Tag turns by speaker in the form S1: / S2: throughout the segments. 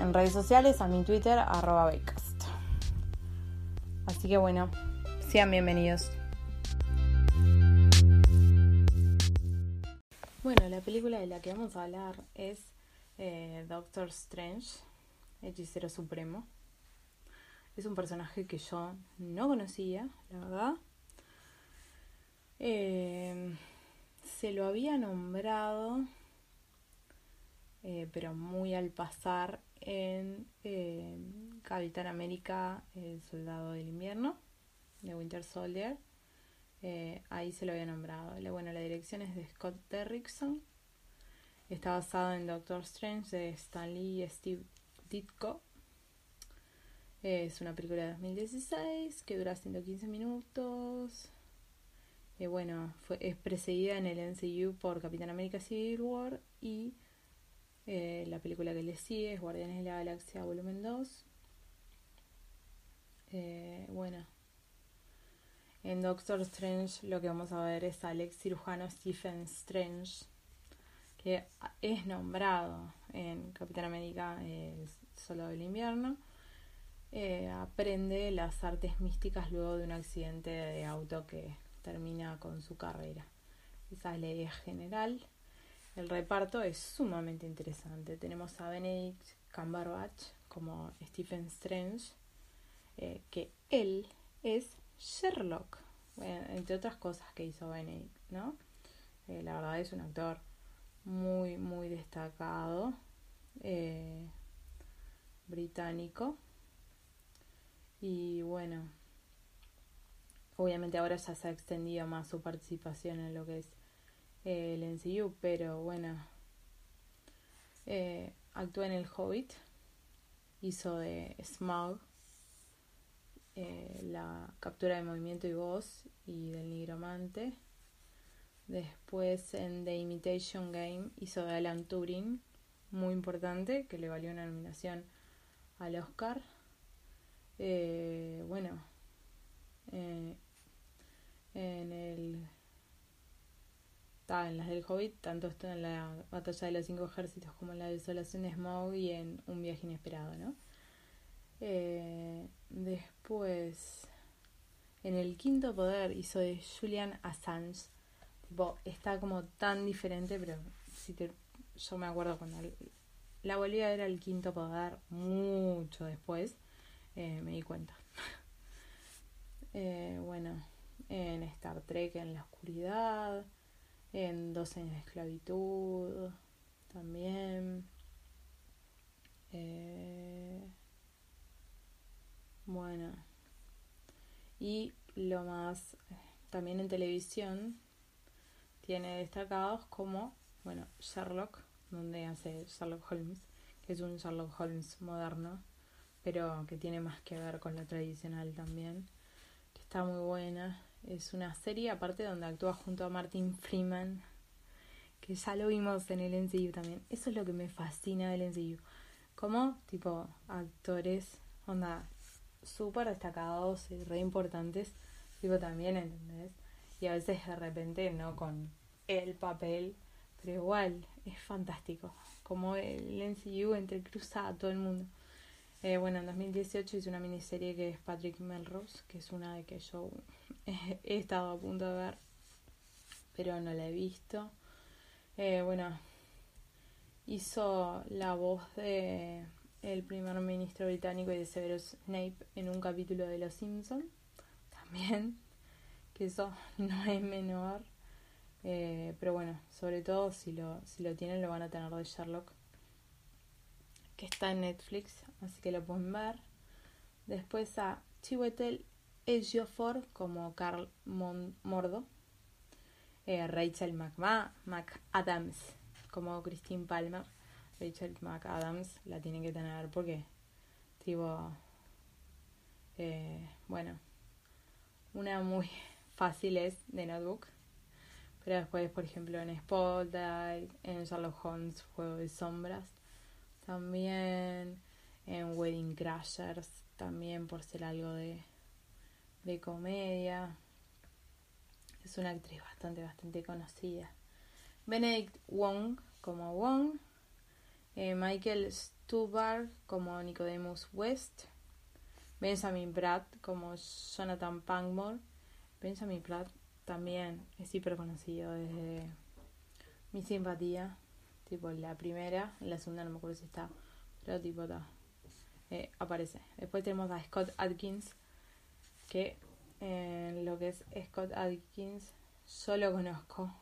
S1: en redes sociales, a mi Twitter, arroba Así que bueno, sean bienvenidos. Bueno, la película de la que vamos a hablar es eh, Doctor Strange, Hechicero Supremo. Es un personaje que yo no conocía, la verdad. Eh, se lo había nombrado, eh, pero muy al pasar, en eh, Capitán América, el Soldado del Invierno, de Winter Soldier. Eh, ahí se lo había nombrado. Bueno, la dirección es de Scott Derrickson. Está basado en Doctor Strange de Stanley y Steve Ditko. Es una película de 2016 que dura 115 minutos. Eh, bueno, fue, es precedida en el MCU por Capitán América Civil War y eh, la película que le sigue es Guardianes de la Galaxia Volumen 2. Eh, bueno, en Doctor Strange lo que vamos a ver es al ex cirujano Stephen Strange, que es nombrado en Capitán América el Solo del Invierno. aprende las artes místicas luego de un accidente de auto que termina con su carrera. Esa es la idea general. El reparto es sumamente interesante. Tenemos a Benedict Cumberbatch como Stephen Strange, eh, que él es Sherlock, entre otras cosas que hizo Benedict, ¿no? Eh, la verdad es un actor muy, muy destacado, eh, británico. Y bueno, Obviamente ahora ya se ha extendido más su participación en lo que es eh, el NCU, pero bueno, eh, actúa en El Hobbit, hizo de Smaug eh, la captura de movimiento y voz y del nigromante. Después en The Imitation Game hizo de Alan Turing, muy importante, que le valió una nominación al Oscar. bueno, en el en las del Hobbit, tanto está en la batalla de los cinco ejércitos como en la desolación de Smaug y en un viaje inesperado, ¿no? Eh, después, en el quinto poder hizo de Julian Assange. Tipo, está como tan diferente, pero si te, yo me acuerdo cuando la volví a ver el quinto poder mucho después, eh, me di cuenta. eh, bueno en Star Trek en la oscuridad, en Dos años de esclavitud también. Eh, bueno, y lo más, también en televisión tiene destacados como, bueno, Sherlock, donde hace Sherlock Holmes, que es un Sherlock Holmes moderno, pero que tiene más que ver con lo tradicional también, que está muy buena. Es una serie aparte donde actúa junto a Martin Freeman, que ya lo vimos en el MCU también. Eso es lo que me fascina del MCU. Como, tipo, actores, onda, súper destacados y re importantes, tipo también, ¿entendés? Y a veces de repente no con el papel, pero igual, es fantástico. Como el MCU entrecruza a todo el mundo. Eh, bueno, en 2018 hice una miniserie que es Patrick Melrose, que es una de que yo he estado a punto de ver, pero no la he visto. Eh, bueno, hizo la voz de el primer ministro británico y de Severus Snape en un capítulo de Los Simpson también que eso no es menor eh, pero bueno sobre todo si lo si lo tienen lo van a tener de Sherlock que está en Netflix así que lo pueden ver después a Chiwetel Ejiofor como Carl Mordo eh, Rachel McAdams como Christine Palmer. Rachel McAdams la tienen que tener porque, tipo, eh, bueno, una muy fácil es de Notebook. Pero después, por ejemplo, en Spotlight, en Sherlock Holmes, Juego de Sombras, también en Wedding Crashers, también por ser algo de, de comedia. Es una actriz bastante, bastante conocida. Benedict Wong como Wong, eh, Michael Stubar como Nicodemus West, Benjamin Pratt como Jonathan Pangmore. Benjamin Pratt también es hiper conocido desde mi simpatía, tipo la primera, la segunda no me acuerdo si está, pero tipo está, eh, aparece. Después tenemos a Scott Atkins, que en lo que es Scott Atkins solo conozco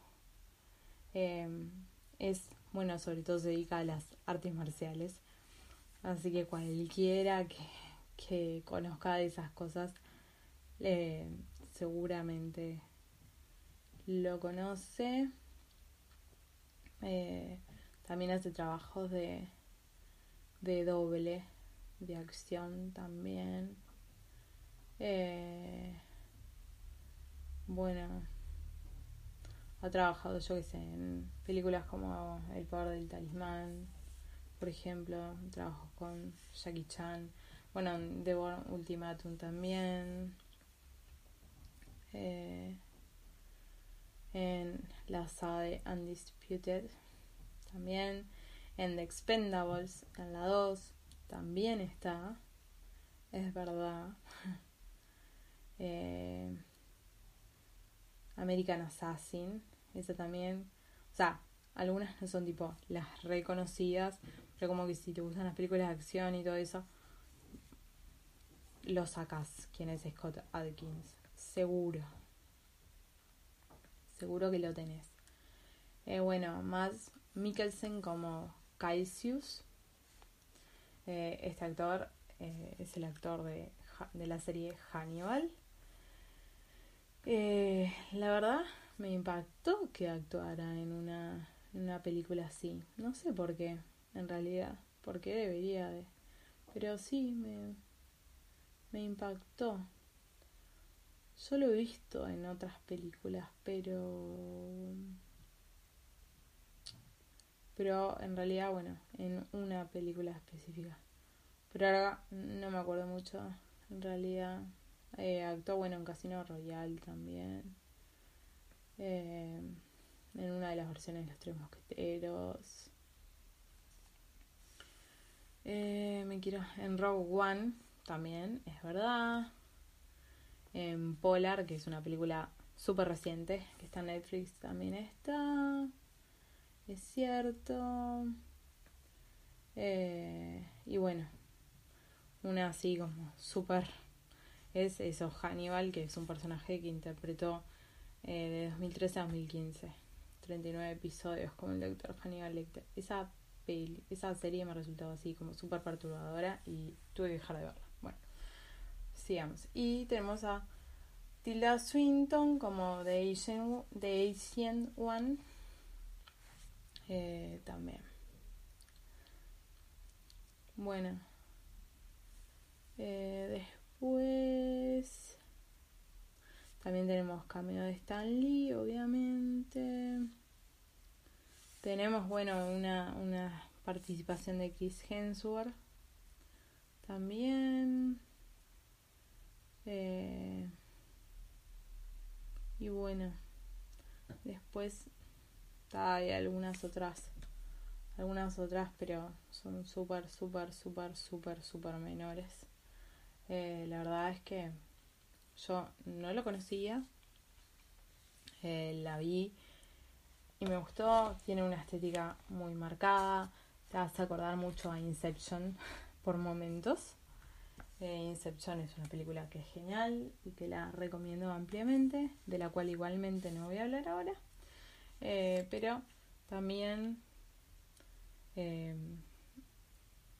S1: Em, es, bueno, sobre todo se dedica a las artes marciales. Así que cualquiera que, que conozca de esas cosas, eh, seguramente lo conoce. Eh, también hace trabajos de, de doble, de acción también. Eh, bueno, ha trabajado, yo que sé, en películas como El poder del talismán, por ejemplo, trabajo con Jackie Chan, bueno, en The Ultimatum también, eh, en la saga de Undisputed también, en The Expendables, en la 2, también está, es verdad. eh, American Assassin, esa también. O sea, algunas no son tipo las reconocidas, pero como que si te gustan las películas de acción y todo eso, lo sacas. ¿Quién es Scott Adkins? Seguro. Seguro que lo tenés. Eh, bueno, más Mikkelsen como Caesius. Eh, este actor eh, es el actor de, de la serie Hannibal. Eh, la verdad me impactó que actuara en una, una película así. No sé por qué, en realidad. ¿Por qué debería de? Pero sí, me, me impactó. Yo lo he visto en otras películas, pero... Pero en realidad, bueno, en una película específica. Pero ahora no me acuerdo mucho, en realidad. Eh, actuó bueno en Casino Royale también. Eh, en una de las versiones de Los Tres Mosqueteros. Eh, me quiero. En Rogue One también, es verdad. En Polar, que es una película súper reciente, que está en Netflix, también está. Es cierto. Eh, y bueno, una así como súper es eso, Hannibal, que es un personaje que interpretó eh, de 2013 a 2015. 39 episodios como el doctor Hannibal Lecter. Esa, peli, esa serie me resultó así como súper perturbadora y tuve que dejar de verla. Bueno, sigamos. Y tenemos a Tilda Swinton como The Asian, The Asian One. Eh, también. Bueno. Eh, después También tenemos cameo de Stan Lee, obviamente. Tenemos, bueno, una, una participación de Chris Hemsworth. También. Eh, y bueno, después hay algunas otras, algunas otras, pero son súper, súper, súper, súper, súper menores. Eh, la verdad es que yo no lo conocía, eh, la vi y me gustó, tiene una estética muy marcada, te hace acordar mucho a Inception por momentos. Eh, Inception es una película que es genial y que la recomiendo ampliamente, de la cual igualmente no voy a hablar ahora. Eh, pero también eh,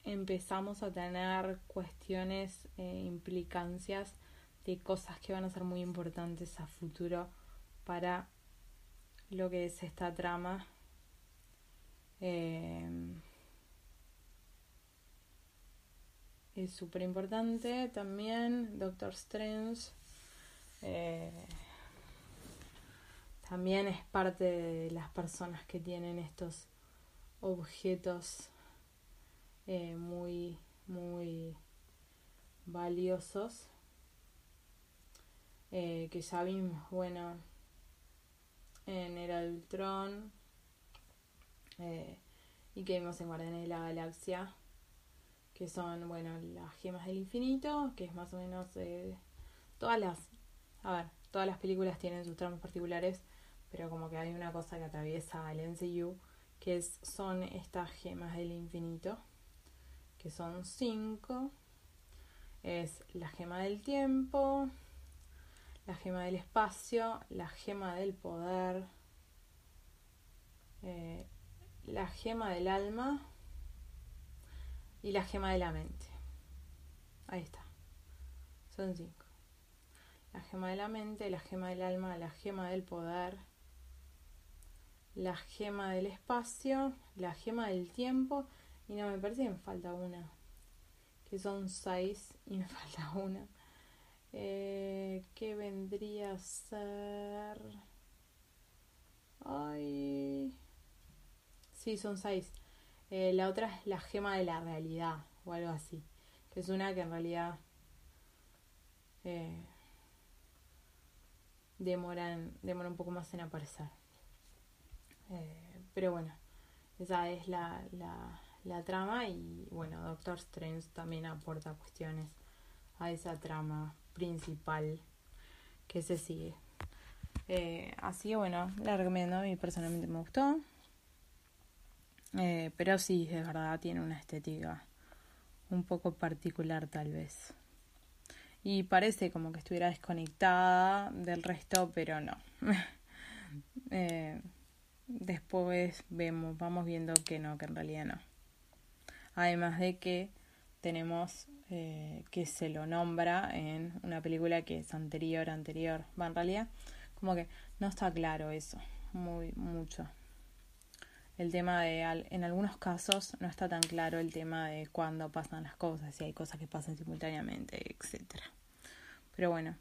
S1: empezamos a tener cuestiones, implicancias de cosas que van a ser muy importantes a futuro para lo que es esta trama. es súper importante también Doctor Strange también es parte de las personas que tienen estos objetos eh, muy muy valiosos eh, que ya vimos bueno en Era del Tron y que vimos en Guardianes de la Galaxia que son, bueno, las gemas del infinito, que es más o menos eh, todas las, a ver, todas las películas tienen sus tramas particulares, pero como que hay una cosa que atraviesa al MCU, que es, son estas gemas del infinito, que son cinco, es la gema del tiempo, la gema del espacio, la gema del poder, eh, la gema del alma, y la gema de la mente. Ahí está. Son cinco. La gema de la mente, la gema del alma, la gema del poder, la gema del espacio, la gema del tiempo y no me parece que me falta una. Que son seis y me falta una. Eh, ¿Qué vendría a ser? Ay. Sí, son seis. Eh, la otra es la gema de la realidad o algo así, que es una que en realidad eh, demora, demora un poco más en aparecer. Eh, pero bueno, esa es la, la, la trama y bueno, Doctor Strange también aporta cuestiones a esa trama principal que se sigue. así que bueno, la recomiendo, a mí personalmente me gustó. Eh, pero sí, de verdad tiene una estética un poco particular tal vez. Y parece como que estuviera desconectada del resto, pero no. Eh, después vemos, vamos viendo que no, que en realidad no. Además de que tenemos eh, que se lo nombra en una película que es anterior, anterior. Va, en realidad, como que no está claro eso, muy, mucho el tema de, en algunos casos no está tan claro el tema de cuándo pasan las cosas, si hay cosas que pasan simultáneamente, etcétera. Pero bueno,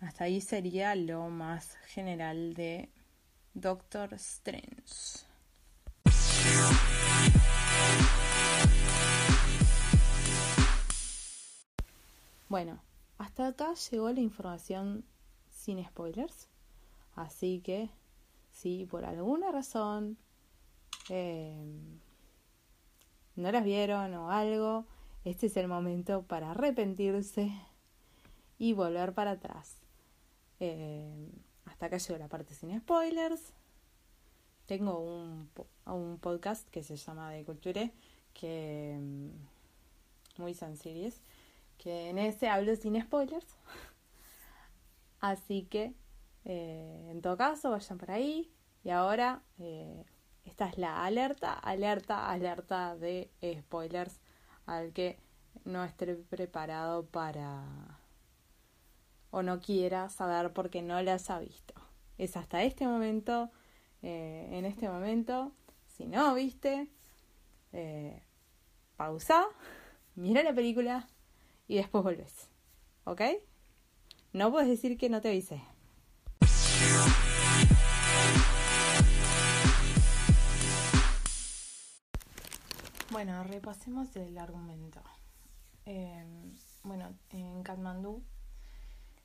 S1: hasta ahí sería lo más general de Doctor Strange. Bueno, hasta acá llegó la información sin spoilers. Así que si por alguna razón Em, no las vieron o algo, este es el momento para arrepentirse y volver para atrás. Em, hasta acá llegó la parte sin spoilers. Tengo un, un podcast que se llama De Culture, que em, muy sencillo que en ese hablo sin spoilers. Así que, eh, en todo caso, vayan por ahí. Y ahora eh, esta es la alerta, alerta, alerta de spoilers al que no esté preparado para o no quiera saber porque no las ha visto. Es hasta este momento, eh, en este momento, si no viste, eh, pausa, mira la película y después volvés. ¿Ok? No puedes decir que no te avisé. Bueno, repasemos el argumento. Eh, bueno, en Katmandú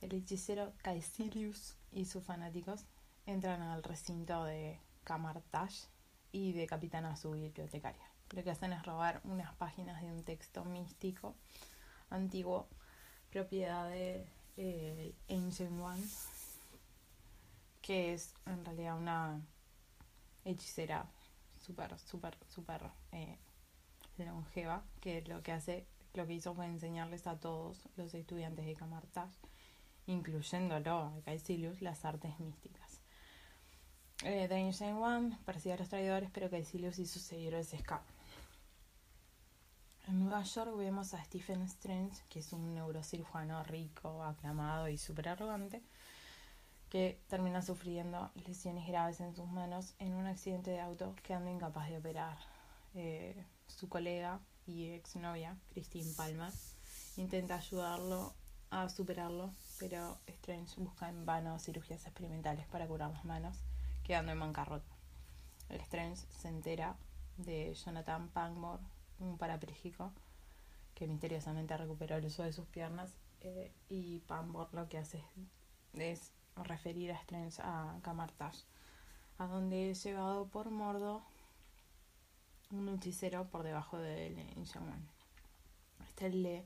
S1: el hechicero Caecilius y sus fanáticos entran al recinto de Kamartash y decapitan a su bibliotecaria. Lo que hacen es robar unas páginas de un texto místico antiguo, propiedad de eh, Ancient One, que es en realidad una hechicera súper, súper, súper eh, longeva, que lo que hace, lo que hizo fue enseñarles a todos los estudiantes de Camartage, incluyéndolo a Caecilius, las artes místicas. Eh, Ancient One persigue a los traidores, pero Caecilius y sus seguidores escapan. En Nueva York vemos a Stephen Strange, que es un neurocirujano rico, aclamado y súper arrogante, que termina sufriendo lesiones graves en sus manos en un accidente de auto quedando incapaz de operar. Eh, su colega y exnovia, Christine Palmer, intenta ayudarlo a superarlo, pero Strange busca en vano cirugías experimentales para curar las manos, quedando en bancarrota. Strange se entera de Jonathan Pangmore, un parapléjico que misteriosamente recuperó el uso de sus piernas, eh, y Pangmore lo que hace es, referir a Strange a Camartage, a donde es llevado por Mordo un hechicero por debajo del One. Este le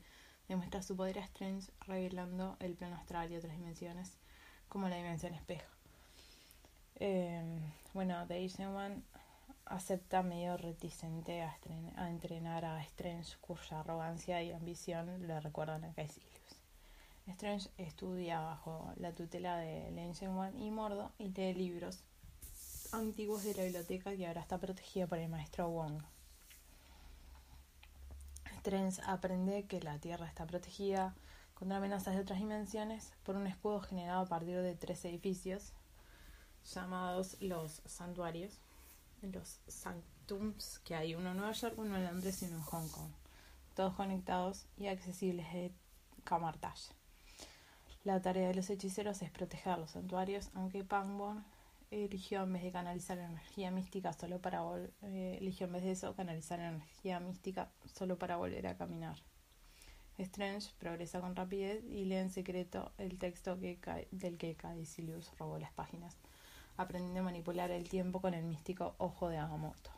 S1: demuestra su poder a Strange revelando el plano astral y otras dimensiones, como la dimensión espejo. Eh, bueno, The Ancient One acepta medio reticente a, a, entrenar a Strange, cuya arrogancia y ambición le recuerdan a Caecilius. Strange estudia bajo la tutela de Ancient One y Mordo y lee libros antiguos de la biblioteca que ahora está protegida por el maestro Wong. Strange aprende que la Tierra está protegida contra amenazas de otras dimensiones por un escudo generado a partir de tres edificios llamados los santuarios, los sanctums, que hay uno en Nueva York, uno en Londres y uno en Hong Kong, todos conectados y accesibles de Camartage. La tarea de los hechiceros es proteger los santuarios, aunque Pangborn eligió en vez de canalizar energía mística solo para eh, eligió en vez de eso canalizar energía mística solo para volver a caminar. Strange progresa con rapidez y lee en secreto el texto que del que Caecilius robó las páginas, aprendiendo a manipular el tiempo con el místico ojo de Agamotto.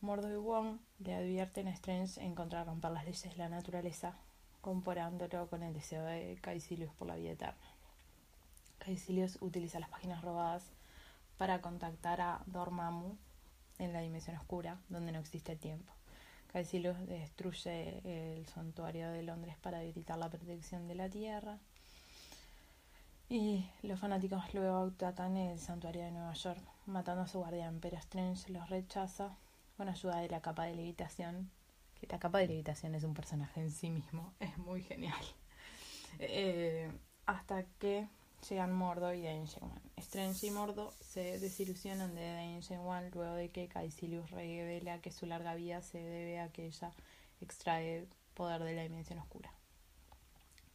S1: Mordo y Wong le advierten a Strange en contra de romper las leyes de la naturaleza, comparándolo con el deseo de Caecilius por la vida eterna. Caecilius utiliza las páginas robadas para contactar a Dormammu en la dimensión oscura, donde no existe tiempo. Caecilius destruye el santuario de Londres para evitar la protección de la Tierra. Y los fanáticos luego atacan el santuario de Nueva York, matando a su guardián, pero Strange los rechaza con ayuda de la capa de levitación. Que la capa de levitación es un personaje en sí mismo, es muy genial. Eh, hasta que llegan Mordo y One. Strange y Mordo se desilusionan de One luego de que Caecilius revela que su larga vida se debe a que ella extrae poder de la dimensión oscura.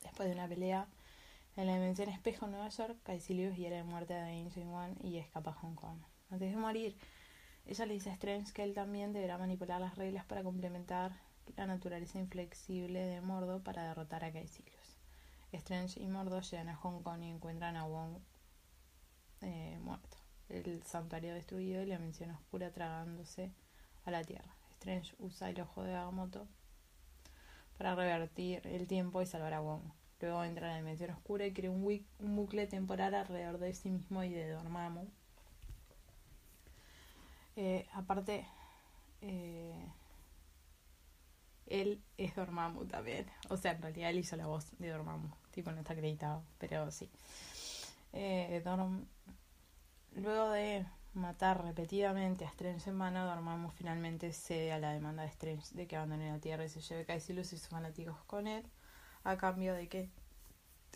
S1: Después de una pelea en la dimensión espejo en Nueva York, Caecilius hiere de muerte a One y escapa a Hong Kong. Antes de morir, ella le dice a Strange que él también deberá manipular las reglas para complementar la naturaleza inflexible de Mordo para derrotar a Caecilius. Strange y Mordo llegan a Hong Kong y encuentran a Wong eh, muerto, el santuario destruido y la mención oscura tragándose a la Tierra. Strange usa el ojo de Agamotto para revertir el tiempo y salvar a Wong. Luego entra en la dimensión oscura y crea un, bucle temporal alrededor de sí mismo y de Dormammu. Eh, aparte, eh, él es Dormammu también. O sea, en realidad él hizo la voz de Dormammu. Tipo, no está acreditado, pero sí. Eh, Luego de matar repetidamente a Strange en mano, Dormammu finalmente cede a la demanda de Strange de que abandone la Tierra y se lleve Caecilius y sus fanáticos con él, a cambio de que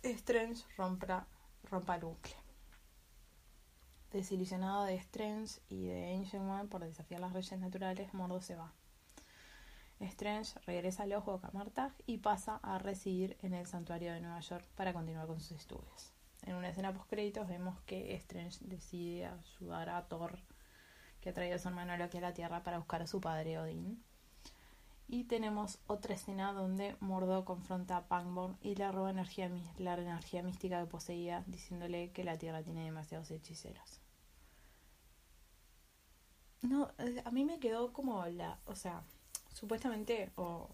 S1: Strange rompa, rompa el bucle. Desilusionado de Strange y de Ancient One por desafiar las leyes naturales, Mordo se va. Strange regresa al ojo de Camartag y pasa a residir en el santuario de Nueva York para continuar con sus estudios. En una escena post créditos vemos que Strange decide ayudar a Thor, que ha traído a su hermano Loki a la Tierra para buscar a su padre Odín. Y tenemos otra escena donde Mordo confronta a Pangborn y le roba la energía mística que poseía, diciéndole que la Tierra tiene demasiados hechiceros. No, eh, a mí me quedó como la, o sea, supuestamente o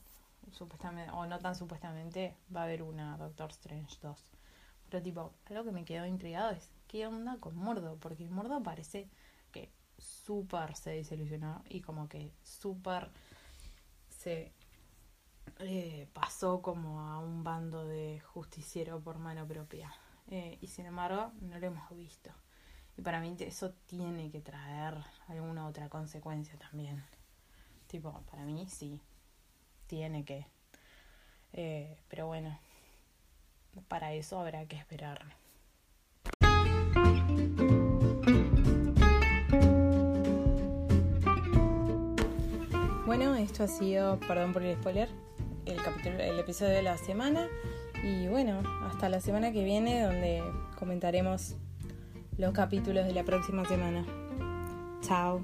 S1: supuestamente o no tan supuestamente va a haber una Doctor Strange 2. Pero tipo, algo que me quedó intrigado es qué onda con Mordo, porque Mordo parece que súper se desilusionó y como que súper se eh, pasó como a un bando de justiciero por mano propia. Eh, y sin embargo, no lo hemos visto. Y para mí eso tiene que traer alguna otra consecuencia también. Tipo, para mí sí, tiene que. Eh, pero bueno, para eso habrá que esperar. Bueno, esto ha sido, perdón por el spoiler, el capítulo, el episodio de la semana. Y bueno, hasta la semana que viene donde comentaremos los capítulos de la próxima semana. Chao.